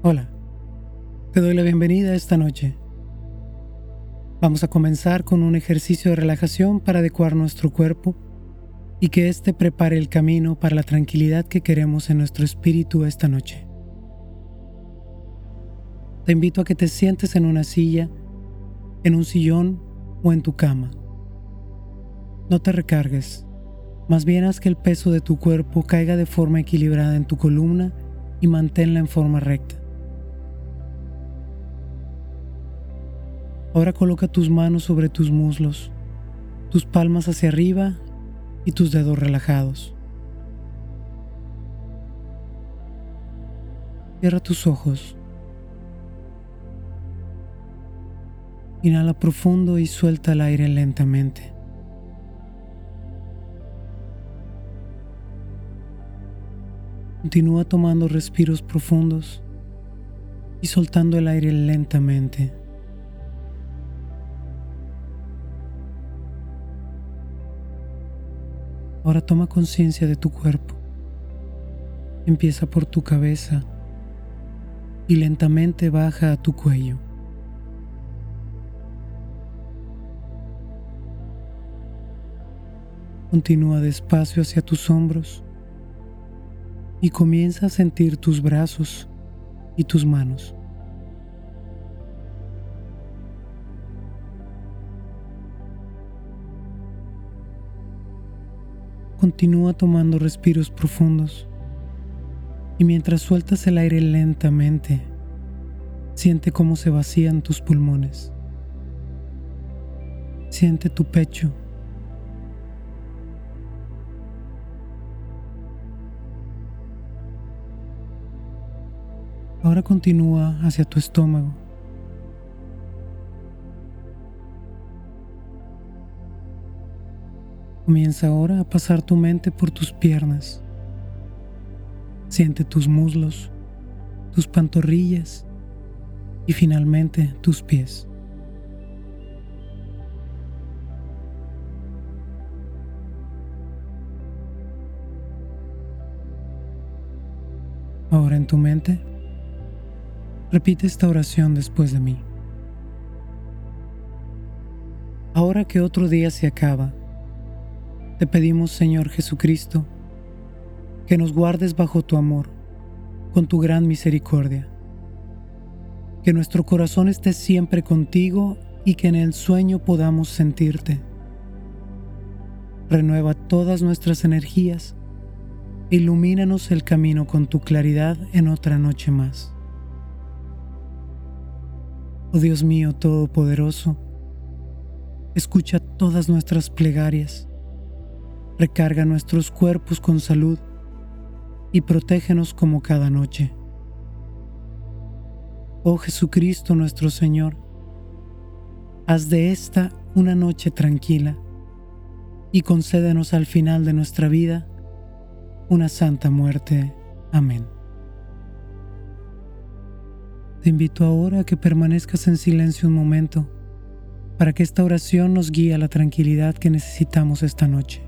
Hola, te doy la bienvenida esta noche. Vamos a comenzar con un ejercicio de relajación para adecuar nuestro cuerpo y que éste prepare el camino para la tranquilidad que queremos en nuestro espíritu esta noche. Te invito a que te sientes en una silla, en un sillón o en tu cama. No te recargues, más bien haz que el peso de tu cuerpo caiga de forma equilibrada en tu columna y manténla en forma recta. Ahora coloca tus manos sobre tus muslos, tus palmas hacia arriba y tus dedos relajados. Cierra tus ojos. Inhala profundo y suelta el aire lentamente. Continúa tomando respiros profundos y soltando el aire lentamente. Ahora toma conciencia de tu cuerpo. Empieza por tu cabeza y lentamente baja a tu cuello. Continúa despacio hacia tus hombros y comienza a sentir tus brazos y tus manos. Continúa tomando respiros profundos y mientras sueltas el aire lentamente, siente cómo se vacían tus pulmones. Siente tu pecho. Ahora continúa hacia tu estómago. Comienza ahora a pasar tu mente por tus piernas. Siente tus muslos, tus pantorrillas y finalmente tus pies. Ahora en tu mente, repite esta oración después de mí. Ahora que otro día se acaba, te pedimos, Señor Jesucristo, que nos guardes bajo tu amor, con tu gran misericordia. Que nuestro corazón esté siempre contigo y que en el sueño podamos sentirte. Renueva todas nuestras energías ilumínanos el camino con tu claridad en otra noche más. Oh Dios mío Todopoderoso, escucha todas nuestras plegarias recarga nuestros cuerpos con salud y protégenos como cada noche. Oh Jesucristo nuestro Señor, haz de esta una noche tranquila y concédenos al final de nuestra vida una santa muerte. Amén. Te invito ahora a que permanezcas en silencio un momento para que esta oración nos guíe a la tranquilidad que necesitamos esta noche.